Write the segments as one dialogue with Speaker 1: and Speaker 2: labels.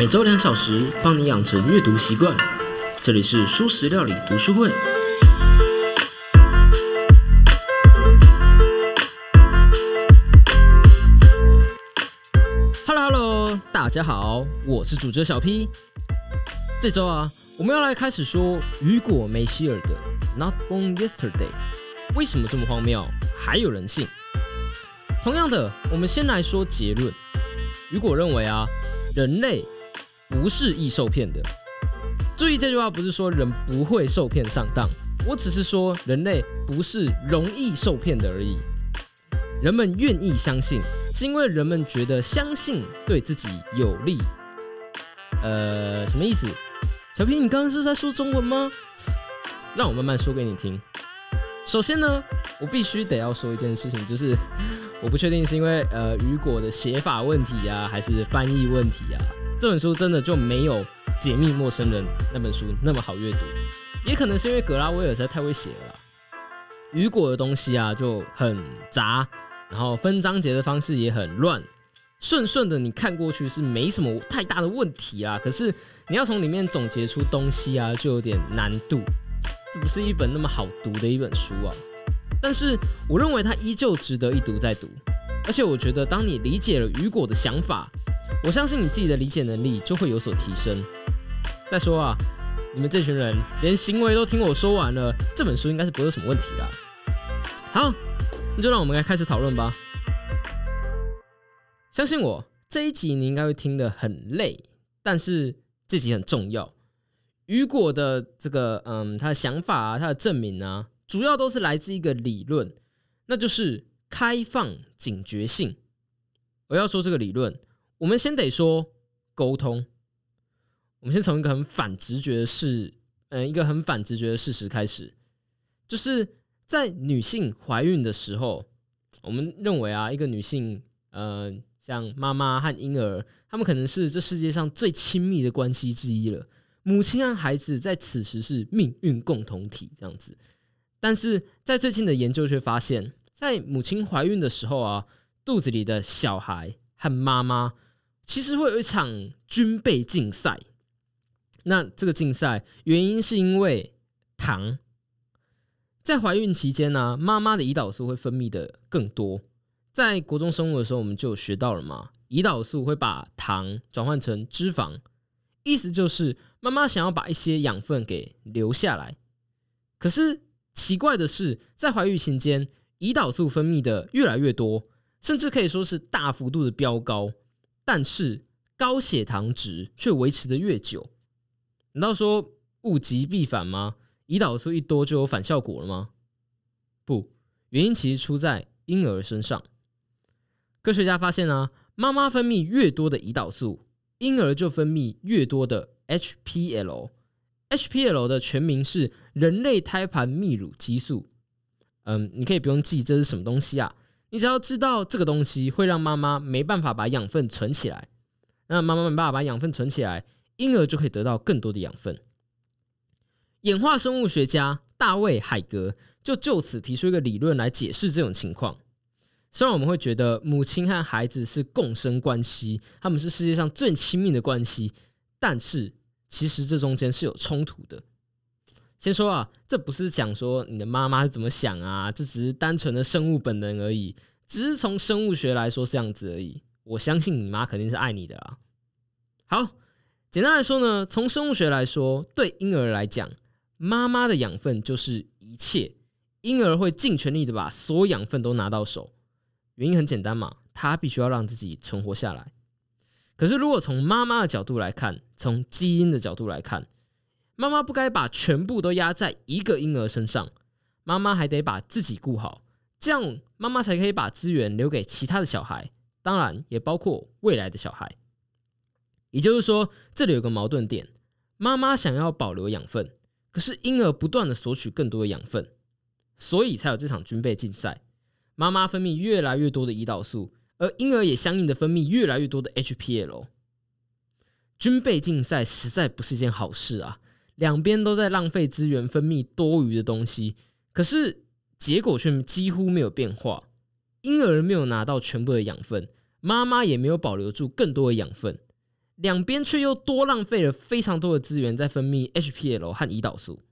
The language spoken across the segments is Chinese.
Speaker 1: 每周两小时，帮你养成阅读习惯。这里是蔬食料理读书会。Hello Hello，大家好，我是主角小 P。这周啊，我们要来开始说雨果·梅希尔的《Not Born Yesterday》。为什么这么荒谬？还有人信？同样的，我们先来说结论。雨果认为啊，人类不是易受骗的。注意这句话不是说人不会受骗上当，我只是说人类不是容易受骗的而已。人们愿意相信，是因为人们觉得相信对自己有利。呃，什么意思？小平，你刚刚是在说中文吗？让我慢慢说给你听。首先呢，我必须得要说一件事情，就是 我不确定是因为呃雨果的写法问题啊，还是翻译问题啊，这本书真的就没有《解密陌生人》那本书那么好阅读，也可能是因为格拉威尔实在太会写了。雨果的东西啊就很杂，然后分章节的方式也很乱，顺顺的你看过去是没什么太大的问题啊，可是你要从里面总结出东西啊，就有点难度。这不是一本那么好读的一本书啊，但是我认为它依旧值得一读再读。而且我觉得，当你理解了雨果的想法，我相信你自己的理解能力就会有所提升。再说啊，你们这群人连行为都听我说完了，这本书应该是不会有什么问题的。好，那就让我们来开始讨论吧。相信我，这一集你应该会听得很累，但是这集很重要。雨果的这个，嗯，他的想法啊，他的证明啊，主要都是来自一个理论，那就是开放警觉性。我要说这个理论，我们先得说沟通。我们先从一个很反直觉的事，嗯，一个很反直觉的事实开始，就是在女性怀孕的时候，我们认为啊，一个女性，呃，像妈妈和婴儿，他们可能是这世界上最亲密的关系之一了。母亲和孩子在此时是命运共同体这样子，但是在最近的研究却发现，在母亲怀孕的时候啊，肚子里的小孩和妈妈其实会有一场军备竞赛。那这个竞赛原因是因为糖，在怀孕期间呢，妈妈的胰岛素会分泌的更多。在国中生物的时候，我们就学到了嘛，胰岛素会把糖转换成脂肪。意思就是妈妈想要把一些养分给留下来，可是奇怪的是，在怀孕期间，胰岛素分泌的越来越多，甚至可以说是大幅度的飙高，但是高血糖值却维持的越久。难道说物极必反吗？胰岛素一多就有反效果了吗？不，原因其实出在婴儿身上。科学家发现啊，妈妈分泌越多的胰岛素。婴儿就分泌越多的 HPL，HPL 的全名是人类胎盘泌乳激素。嗯，你可以不用记这是什么东西啊，你只要知道这个东西会让妈妈没办法把养分存起来，那妈妈没办法把养分存起来，婴儿就可以得到更多的养分。演化生物学家大卫海格就就此提出一个理论来解释这种情况。虽然我们会觉得母亲和孩子是共生关系，他们是世界上最亲密的关系，但是其实这中间是有冲突的。先说啊，这不是讲说你的妈妈是怎么想啊，这只是单纯的生物本能而已，只是从生物学来说是这样子而已。我相信你妈肯定是爱你的啦。好，简单来说呢，从生物学来说，对婴儿来讲，妈妈的养分就是一切，婴儿会尽全力的把所有养分都拿到手。原因很简单嘛，他必须要让自己存活下来。可是，如果从妈妈的角度来看，从基因的角度来看，妈妈不该把全部都压在一个婴儿身上，妈妈还得把自己顾好，这样妈妈才可以把资源留给其他的小孩，当然也包括未来的小孩。也就是说，这里有个矛盾点：妈妈想要保留养分，可是婴儿不断的索取更多的养分，所以才有这场军备竞赛。妈妈分泌越来越多的胰岛素，而婴儿也相应的分泌越来越多的 HPL。军备竞赛实在不是一件好事啊！两边都在浪费资源，分泌多余的东西，可是结果却几乎没有变化。婴儿没有拿到全部的养分，妈妈也没有保留住更多的养分，两边却又多浪费了非常多的资源在分泌 HPL 和胰岛素。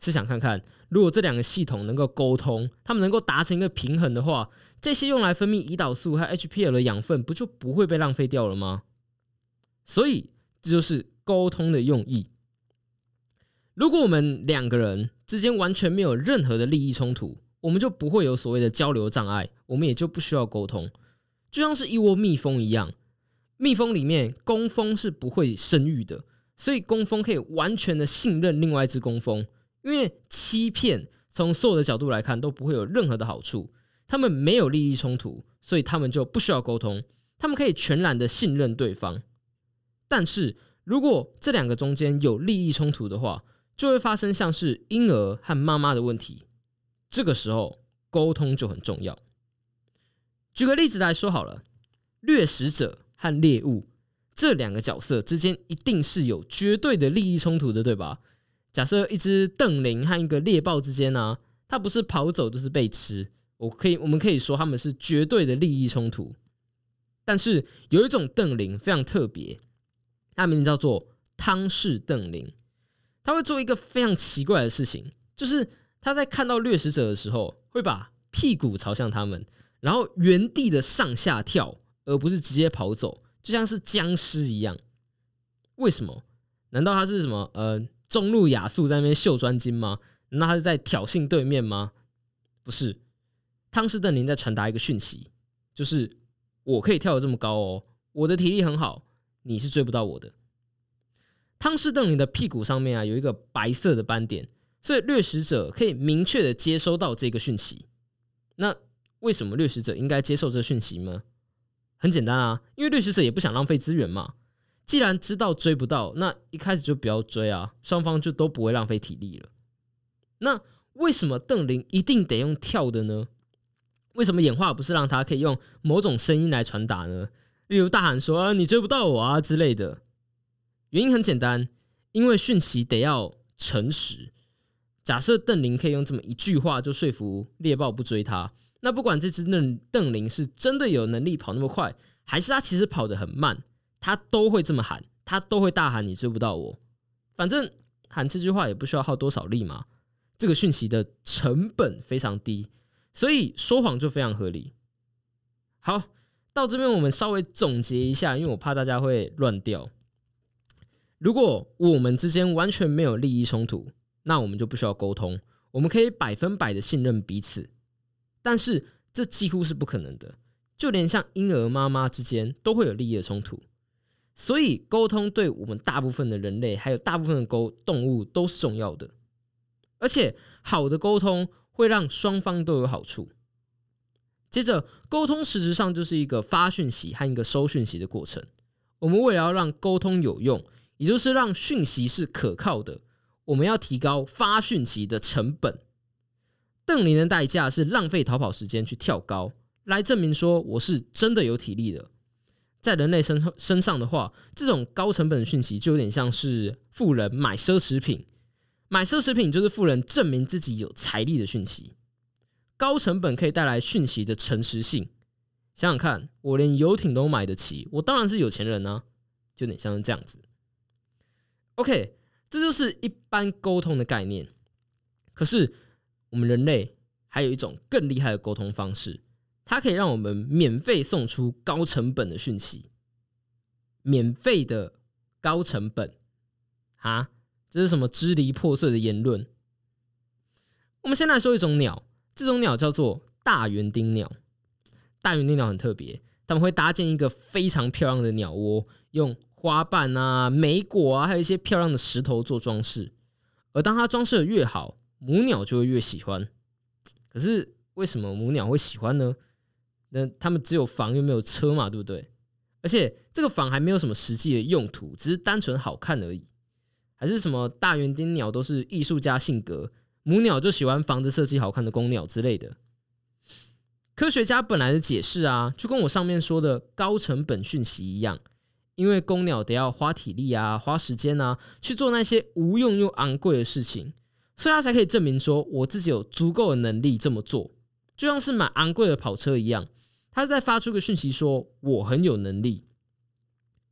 Speaker 1: 试想看看，如果这两个系统能够沟通，他们能够达成一个平衡的话，这些用来分泌胰岛素和 HPL 的养分不就不会被浪费掉了吗？所以这就是沟通的用意。如果我们两个人之间完全没有任何的利益冲突，我们就不会有所谓的交流障碍，我们也就不需要沟通。就像是一窝蜜蜂一样，蜜蜂里面工蜂是不会生育的，所以工蜂可以完全的信任另外一只工蜂。因为欺骗从所有的角度来看都不会有任何的好处，他们没有利益冲突，所以他们就不需要沟通，他们可以全然的信任对方。但是如果这两个中间有利益冲突的话，就会发生像是婴儿和妈妈的问题，这个时候沟通就很重要。举个例子来说好了，掠食者和猎物这两个角色之间一定是有绝对的利益冲突的，对吧？假设一只瞪羚和一个猎豹之间呢，它不是跑走就是被吃，我可以我们可以说他们是绝对的利益冲突。但是有一种瞪羚非常特别，它名字叫做汤氏瞪羚，他会做一个非常奇怪的事情，就是他在看到掠食者的时候，会把屁股朝向他们，然后原地的上下跳，而不是直接跑走，就像是僵尸一样。为什么？难道他是什么？呃？中路亚素在那边秀专精吗？那他是在挑衅对面吗？不是，汤斯邓林在传达一个讯息，就是我可以跳得这么高哦，我的体力很好，你是追不到我的。汤氏邓林的屁股上面啊有一个白色的斑点，所以掠食者可以明确的接收到这个讯息。那为什么掠食者应该接受这讯息呢？很简单啊，因为掠食者也不想浪费资源嘛。既然知道追不到，那一开始就不要追啊，双方就都不会浪费体力了。那为什么邓林一定得用跳的呢？为什么演化不是让他可以用某种声音来传达呢？例如大喊说“啊，你追不到我啊”之类的。原因很简单，因为讯息得要诚实。假设邓林可以用这么一句话就说服猎豹不追他，那不管这只邓邓林是真的有能力跑那么快，还是他其实跑得很慢。他都会这么喊，他都会大喊“你追不到我”。反正喊这句话也不需要耗多少力嘛。这个讯息的成本非常低，所以说谎就非常合理。好，到这边我们稍微总结一下，因为我怕大家会乱掉。如果我们之间完全没有利益冲突，那我们就不需要沟通，我们可以百分百的信任彼此。但是这几乎是不可能的，就连像婴儿妈妈之间都会有利益的冲突。所以，沟通对我们大部分的人类，还有大部分的沟动物都是重要的。而且，好的沟通会让双方都有好处。接着，沟通实质上就是一个发讯息和一个收讯息的过程。我们为了要让沟通有用，也就是让讯息是可靠的，我们要提高发讯息的成本。邓林的代价是浪费逃跑时间去跳高，来证明说我是真的有体力的。在人类身身上的话，这种高成本的讯息就有点像是富人买奢侈品，买奢侈品就是富人证明自己有财力的讯息。高成本可以带来讯息的诚实性。想想看，我连游艇都买得起，我当然是有钱人啊，就有点像是这样子。OK，这就是一般沟通的概念。可是我们人类还有一种更厉害的沟通方式。它可以让我们免费送出高成本的讯息，免费的高成本啊！这是什么支离破碎的言论？我们先来说一种鸟，这种鸟叫做大园丁鸟。大园丁鸟很特别，他们会搭建一个非常漂亮的鸟窝，用花瓣啊、莓果啊，还有一些漂亮的石头做装饰。而当它装饰的越好，母鸟就会越喜欢。可是为什么母鸟会喜欢呢？那他们只有房又没有车嘛，对不对？而且这个房还没有什么实际的用途，只是单纯好看而已。还是什么大园丁鸟都是艺术家性格，母鸟就喜欢房子设计好看的公鸟之类的。科学家本来的解释啊，就跟我上面说的高成本讯息一样，因为公鸟得要花体力啊、花时间啊去做那些无用又昂贵的事情，所以他才可以证明说我自己有足够的能力这么做，就像是买昂贵的跑车一样。他在发出个讯息说：“我很有能力。”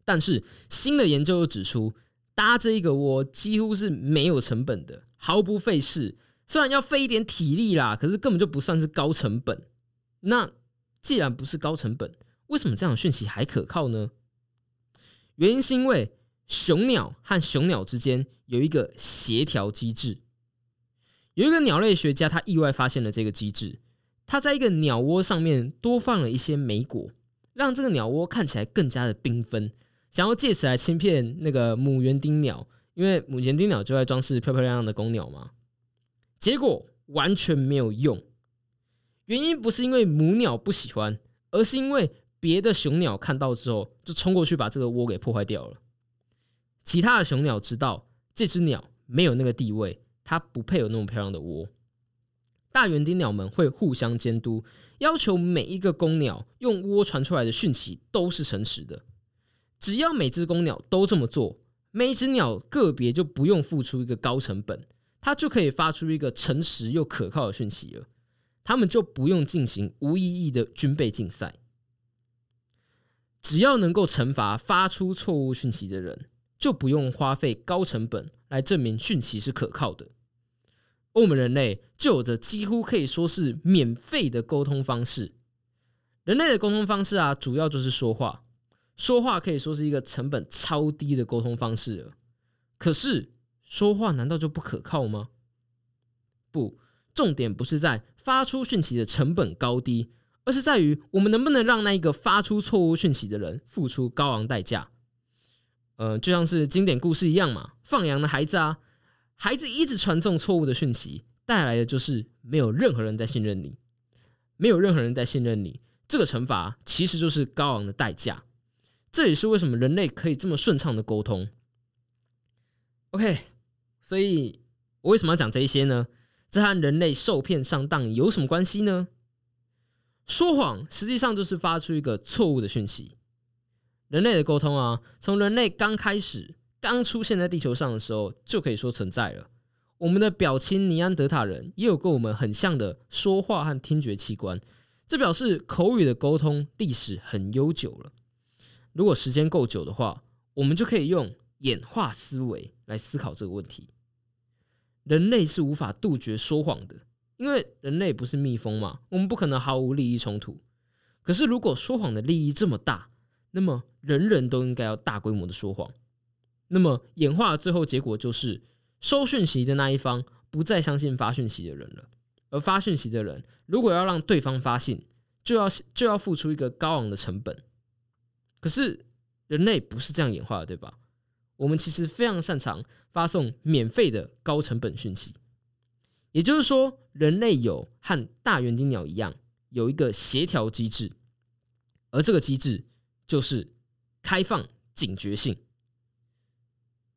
Speaker 1: 但是新的研究又指出，搭这一个窝几乎是没有成本的，毫不费事。虽然要费一点体力啦，可是根本就不算是高成本。那既然不是高成本，为什么这样的讯息还可靠呢？原因是因为雄鸟和雄鸟之间有一个协调机制。有一个鸟类学家，他意外发现了这个机制。他在一个鸟窝上面多放了一些莓果，让这个鸟窝看起来更加的缤纷，想要借此来欺骗那个母园丁鸟，因为母园丁鸟就在装饰漂漂亮亮的公鸟嘛。结果完全没有用，原因不是因为母鸟不喜欢，而是因为别的雄鸟看到之后就冲过去把这个窝给破坏掉了。其他的雄鸟知道这只鸟没有那个地位，它不配有那么漂亮的窝。大园丁鸟们会互相监督，要求每一个公鸟用窝传出来的讯息都是诚实的。只要每只公鸟都这么做，每一只鸟个别就不用付出一个高成本。它就可以发出一个诚实又可靠的讯息了，他们就不用进行无意义的军备竞赛。只要能够惩罚发出错误讯息的人，就不用花费高成本来证明讯息是可靠的。我们人类就有着几乎可以说是免费的沟通方式。人类的沟通方式啊，主要就是说话。说话可以说是一个成本超低的沟通方式了。可是。说话难道就不可靠吗？不，重点不是在发出讯息的成本高低，而是在于我们能不能让那一个发出错误讯息的人付出高昂代价。呃，就像是经典故事一样嘛，放羊的孩子啊，孩子一直传送错误的讯息，带来的就是没有任何人在信任你，没有任何人在信任你，这个惩罚其实就是高昂的代价。这也是为什么人类可以这么顺畅的沟通。OK。所以，我为什么要讲这一些呢？这和人类受骗上当有什么关系呢？说谎实际上就是发出一个错误的讯息。人类的沟通啊，从人类刚开始、刚出现在地球上的时候，就可以说存在了。我们的表亲尼安德塔人也有跟我们很像的说话和听觉器官，这表示口语的沟通历史很悠久了。如果时间够久的话，我们就可以用演化思维来思考这个问题。人类是无法杜绝说谎的，因为人类不是蜜蜂嘛，我们不可能毫无利益冲突。可是，如果说谎的利益这么大，那么人人都应该要大规模的说谎。那么，演化的最后结果就是，收讯息的那一方不再相信发讯息的人了，而发讯息的人如果要让对方发信，就要就要付出一个高昂的成本。可是，人类不是这样演化的，对吧？我们其实非常擅长发送免费的高成本讯息，也就是说，人类有和大园丁鸟一样有一个协调机制，而这个机制就是开放警觉性。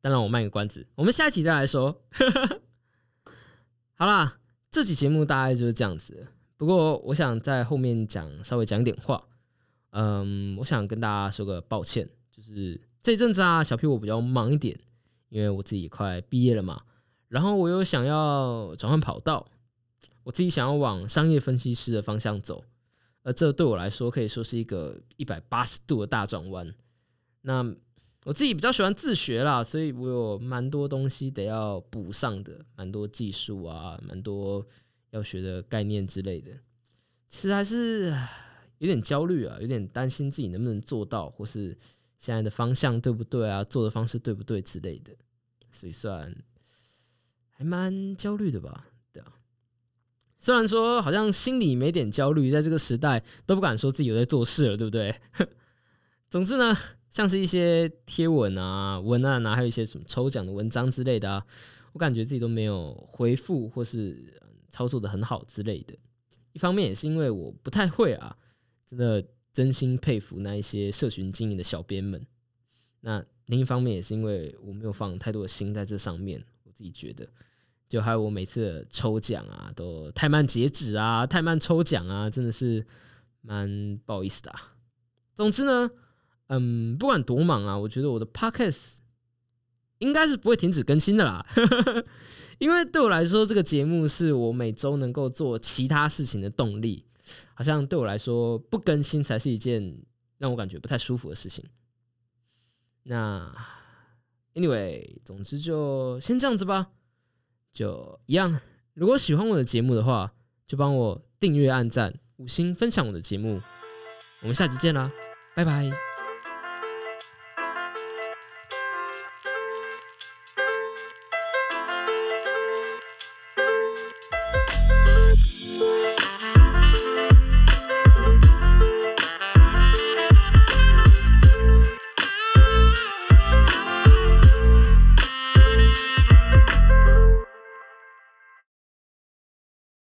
Speaker 1: 当然，我卖个关子，我们下一期再来说。好啦，这期节目大概就是这样子。不过，我想在后面讲稍微讲点话。嗯，我想跟大家说个抱歉，就是。这阵子啊，小 P 我比较忙一点，因为我自己快毕业了嘛。然后我又想要转换跑道，我自己想要往商业分析师的方向走，而这对我来说可以说是一个一百八十度的大转弯。那我自己比较喜欢自学啦，所以我有蛮多东西得要补上的，蛮多技术啊，蛮多要学的概念之类的。其实还是有点焦虑啊，有点担心自己能不能做到，或是。现在的方向对不对啊？做的方式对不对之类的，所以算还蛮焦虑的吧？对啊，虽然说好像心里没点焦虑，在这个时代都不敢说自己有在做事了，对不对？总之呢，像是一些贴文啊、文案啊，还有一些什么抽奖的文章之类的啊，我感觉自己都没有回复或是操作的很好之类的。一方面也是因为我不太会啊，真的。真心佩服那一些社群经营的小编们。那另一方面也是因为我没有放太多的心在这上面，自己觉得，就还有我每次抽奖啊，都太慢截止啊，太慢抽奖啊，真的是蛮不好意思的。总之呢，嗯，不管多忙啊，我觉得我的 podcast 应该是不会停止更新的啦。因为对我来说，这个节目是我每周能够做其他事情的动力。好像对我来说，不更新才是一件让我感觉不太舒服的事情。那 anyway，总之就先这样子吧。就一样，如果喜欢我的节目的话，就帮我订阅、按赞、五星分享我的节目。我们下集见啦，拜拜。